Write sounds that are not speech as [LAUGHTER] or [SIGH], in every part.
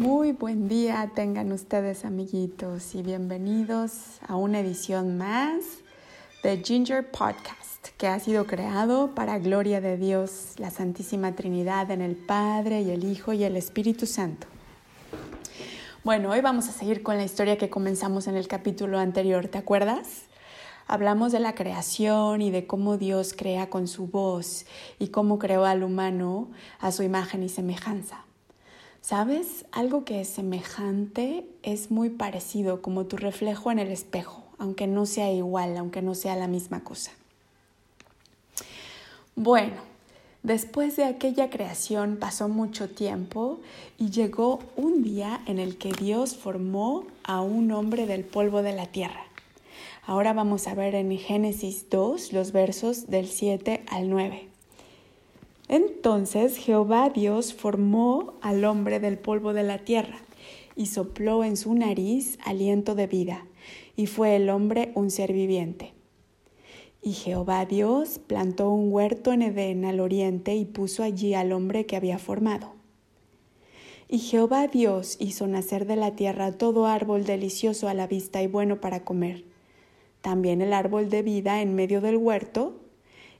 Muy buen día tengan ustedes amiguitos y bienvenidos a una edición más de Ginger Podcast que ha sido creado para gloria de Dios, la Santísima Trinidad en el Padre y el Hijo y el Espíritu Santo. Bueno, hoy vamos a seguir con la historia que comenzamos en el capítulo anterior, ¿te acuerdas? Hablamos de la creación y de cómo Dios crea con su voz y cómo creó al humano a su imagen y semejanza. ¿Sabes? Algo que es semejante es muy parecido como tu reflejo en el espejo, aunque no sea igual, aunque no sea la misma cosa. Bueno, después de aquella creación pasó mucho tiempo y llegó un día en el que Dios formó a un hombre del polvo de la tierra. Ahora vamos a ver en Génesis 2 los versos del 7 al 9. Entonces Jehová Dios formó al hombre del polvo de la tierra y sopló en su nariz aliento de vida, y fue el hombre un ser viviente. Y Jehová Dios plantó un huerto en Edén al oriente y puso allí al hombre que había formado. Y Jehová Dios hizo nacer de la tierra todo árbol delicioso a la vista y bueno para comer, también el árbol de vida en medio del huerto,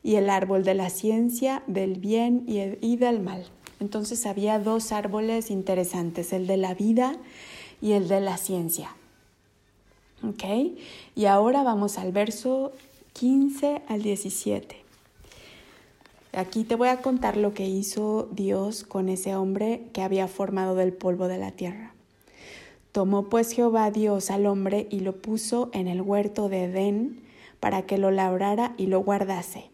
y el árbol de la ciencia, del bien y, del mal. Entonces había dos árboles interesantes, el de la vida y el de la ciencia. ¿Ok? Y ahora vamos al verso 15 al 17. Aquí te voy a contar lo que hizo Dios con ese hombre que había formado del polvo de la tierra. Tomó pues Jehová Dios al hombre y lo puso en el huerto de Edén para que lo labrara y lo guardase.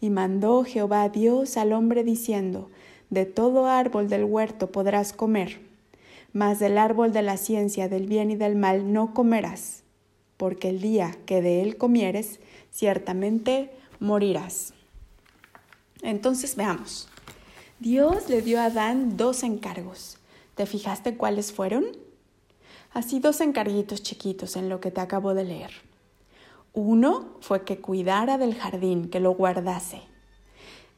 Y mandó Jehová Dios al hombre diciendo, De todo árbol del huerto podrás comer, mas del árbol de la ciencia del bien y del mal no comerás, porque el día que de él comieres, ciertamente morirás. Entonces veamos. Dios le dio a Adán dos encargos. ¿Te fijaste cuáles fueron? Así dos encarguitos chiquitos en lo que te acabo de leer. Uno fue que cuidara del jardín, que lo guardase.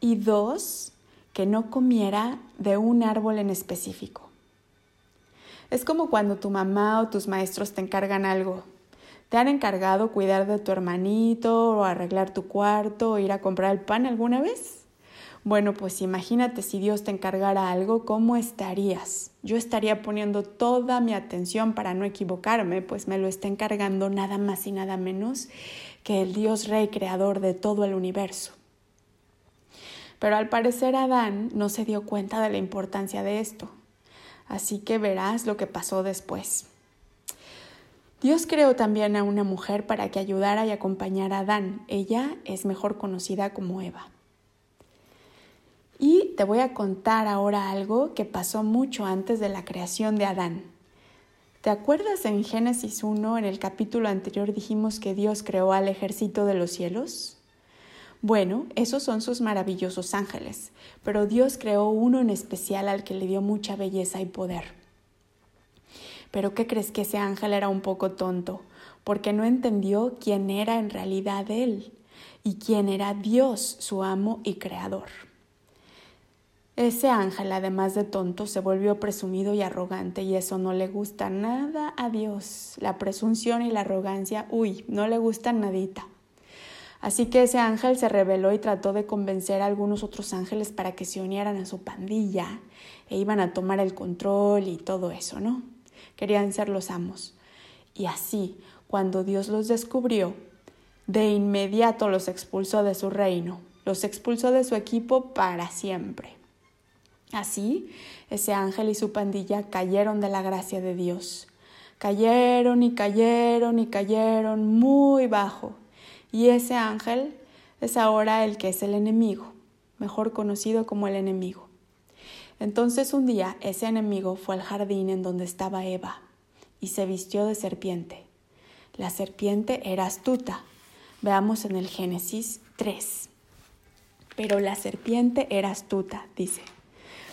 Y dos, que no comiera de un árbol en específico. Es como cuando tu mamá o tus maestros te encargan algo. ¿Te han encargado cuidar de tu hermanito o arreglar tu cuarto o ir a comprar el pan alguna vez? Bueno, pues imagínate si Dios te encargara algo, ¿cómo estarías? Yo estaría poniendo toda mi atención para no equivocarme, pues me lo está encargando nada más y nada menos que el Dios Rey Creador de todo el universo. Pero al parecer Adán no se dio cuenta de la importancia de esto, así que verás lo que pasó después. Dios creó también a una mujer para que ayudara y acompañara a Adán. Ella es mejor conocida como Eva. Te voy a contar ahora algo que pasó mucho antes de la creación de Adán. ¿Te acuerdas en Génesis 1, en el capítulo anterior dijimos que Dios creó al ejército de los cielos? Bueno, esos son sus maravillosos ángeles, pero Dios creó uno en especial al que le dio mucha belleza y poder. Pero ¿qué crees que ese ángel era un poco tonto? Porque no entendió quién era en realidad él y quién era Dios, su amo y creador. Ese ángel, además de tonto, se volvió presumido y arrogante y eso no le gusta nada a Dios. La presunción y la arrogancia, uy, no le gustan nadita. Así que ese ángel se rebeló y trató de convencer a algunos otros ángeles para que se unieran a su pandilla e iban a tomar el control y todo eso, ¿no? Querían ser los amos. Y así, cuando Dios los descubrió, de inmediato los expulsó de su reino, los expulsó de su equipo para siempre. Así, ese ángel y su pandilla cayeron de la gracia de Dios. Cayeron y cayeron y cayeron muy bajo. Y ese ángel es ahora el que es el enemigo, mejor conocido como el enemigo. Entonces un día ese enemigo fue al jardín en donde estaba Eva y se vistió de serpiente. La serpiente era astuta. Veamos en el Génesis 3. Pero la serpiente era astuta, dice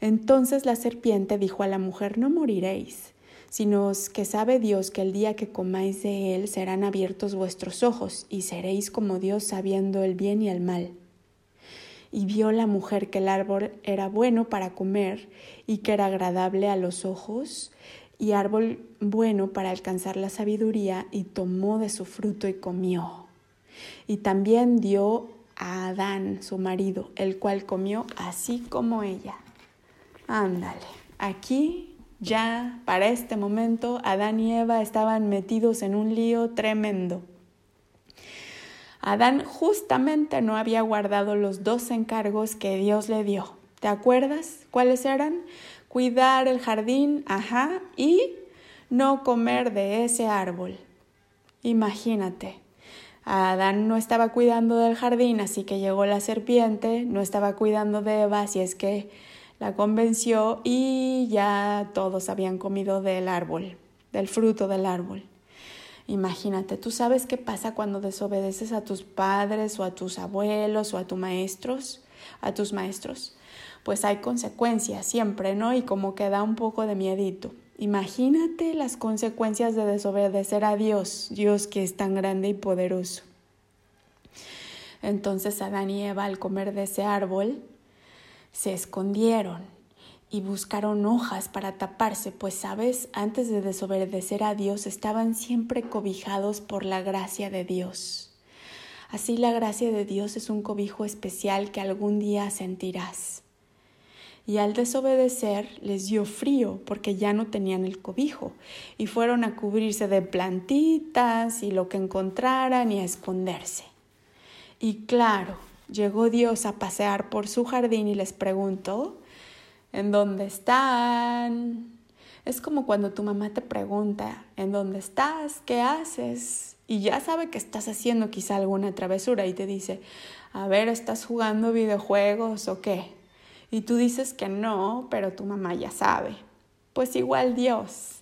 Entonces la serpiente dijo a la mujer, no moriréis, sino que sabe Dios que el día que comáis de él serán abiertos vuestros ojos y seréis como Dios sabiendo el bien y el mal. Y vio la mujer que el árbol era bueno para comer y que era agradable a los ojos y árbol bueno para alcanzar la sabiduría, y tomó de su fruto y comió. Y también dio a Adán, su marido, el cual comió así como ella. Ándale, aquí ya para este momento Adán y Eva estaban metidos en un lío tremendo. Adán justamente no había guardado los dos encargos que Dios le dio. ¿Te acuerdas cuáles eran? cuidar el jardín, ajá, y no comer de ese árbol. Imagínate. Adán no estaba cuidando del jardín, así que llegó la serpiente, no estaba cuidando de Eva, así es que la convenció y ya todos habían comido del árbol, del fruto del árbol. Imagínate, ¿tú sabes qué pasa cuando desobedeces a tus padres o a tus abuelos o a tus maestros? A tus maestros pues hay consecuencias siempre, ¿no? Y como que da un poco de miedito. Imagínate las consecuencias de desobedecer a Dios, Dios que es tan grande y poderoso. Entonces Adán y Eva al comer de ese árbol se escondieron y buscaron hojas para taparse, pues sabes, antes de desobedecer a Dios estaban siempre cobijados por la gracia de Dios. Así la gracia de Dios es un cobijo especial que algún día sentirás y al desobedecer les dio frío porque ya no tenían el cobijo y fueron a cubrirse de plantitas y lo que encontraran y a esconderse. Y claro, llegó Dios a pasear por su jardín y les preguntó, ¿en dónde están? Es como cuando tu mamá te pregunta, ¿en dónde estás? ¿Qué haces? Y ya sabe que estás haciendo quizá alguna travesura y te dice, a ver, ¿estás jugando videojuegos o qué? y tú dices que no, pero tu mamá ya sabe. Pues igual Dios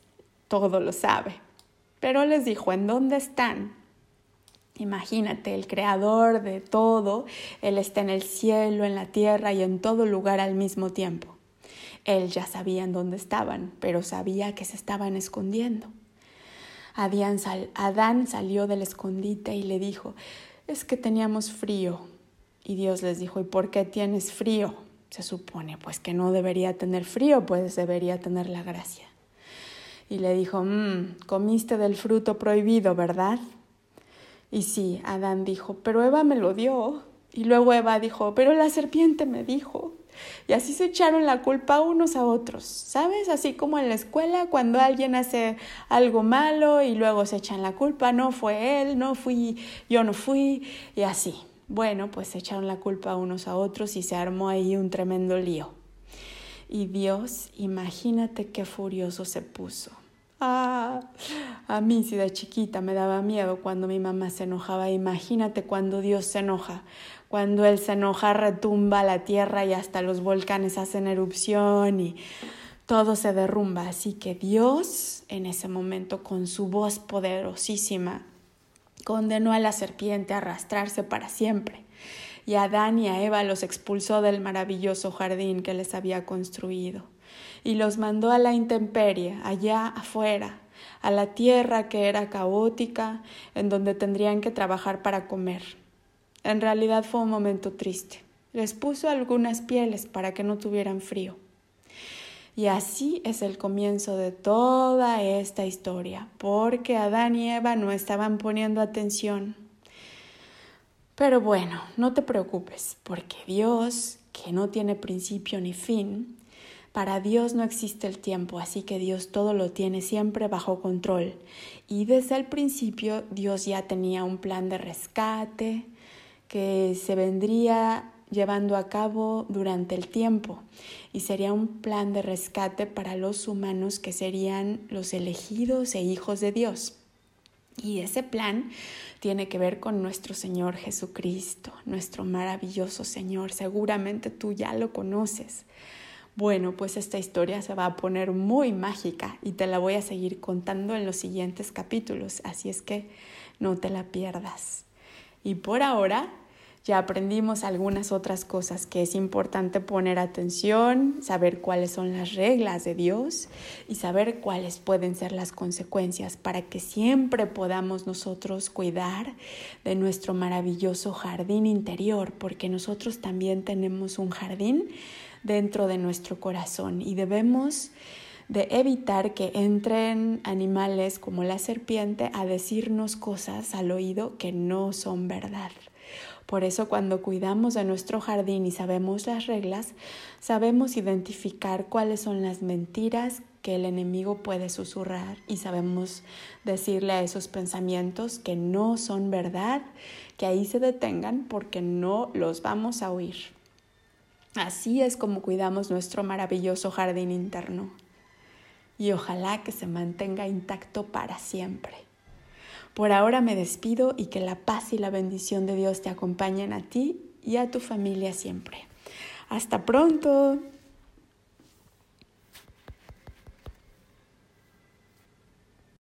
todo lo sabe. Pero les dijo, ¿en dónde están? Imagínate, el creador de todo, Él está en el cielo, en la tierra y en todo lugar al mismo tiempo. Él ya sabía en dónde estaban, pero sabía que se estaban escondiendo. Adán salió del escondite y le dijo, es que teníamos frío. Y Dios les dijo, ¿y por qué tienes frío? se supone pues que no debería tener frío, pues debería tener la gracia. Y le dijo, mmm, comiste del fruto prohibido, ¿verdad? Y sí, Adán dijo, pero Eva me lo dio. Y luego Eva dijo, pero la serpiente me dijo. Y así se echaron la culpa unos a otros, ¿sabes? Así como en la escuela, cuando alguien hace algo malo y luego se echan la culpa, no fue él, no fui, yo no fui, y así. Bueno, pues se echaron la culpa unos a otros y se armó ahí un tremendo lío. Y Dios, imagínate qué furioso se puso. [LAUGHS] A mí si de chiquita me daba miedo cuando mi mamá se enojaba. Imagínate cuando Dios se enoja. Cuando Él se enoja retumba la tierra y hasta los volcanes hacen erupción y todo se derrumba. Así que Dios en ese momento con su voz poderosísima condenó a la serpiente a arrastrarse para siempre, y a Adán y a Eva los expulsó del maravilloso jardín que les había construido, y los mandó a la intemperie, allá afuera, a la tierra que era caótica, en donde tendrían que trabajar para comer. En realidad fue un momento triste. Les puso algunas pieles para que no tuvieran frío. Y así es el comienzo de toda esta historia, porque Adán y Eva no estaban poniendo atención. Pero bueno, no te preocupes, porque Dios, que no tiene principio ni fin, para Dios no existe el tiempo, así que Dios todo lo tiene siempre bajo control. Y desde el principio Dios ya tenía un plan de rescate que se vendría llevando a cabo durante el tiempo y sería un plan de rescate para los humanos que serían los elegidos e hijos de Dios. Y ese plan tiene que ver con nuestro Señor Jesucristo, nuestro maravilloso Señor. Seguramente tú ya lo conoces. Bueno, pues esta historia se va a poner muy mágica y te la voy a seguir contando en los siguientes capítulos, así es que no te la pierdas. Y por ahora ya aprendimos algunas otras cosas que es importante poner atención, saber cuáles son las reglas de Dios y saber cuáles pueden ser las consecuencias para que siempre podamos nosotros cuidar de nuestro maravilloso jardín interior, porque nosotros también tenemos un jardín dentro de nuestro corazón y debemos de evitar que entren animales como la serpiente a decirnos cosas al oído que no son verdad. Por eso cuando cuidamos de nuestro jardín y sabemos las reglas, sabemos identificar cuáles son las mentiras que el enemigo puede susurrar y sabemos decirle a esos pensamientos que no son verdad, que ahí se detengan porque no los vamos a oír. Así es como cuidamos nuestro maravilloso jardín interno. Y ojalá que se mantenga intacto para siempre. Por ahora me despido y que la paz y la bendición de Dios te acompañen a ti y a tu familia siempre. Hasta pronto.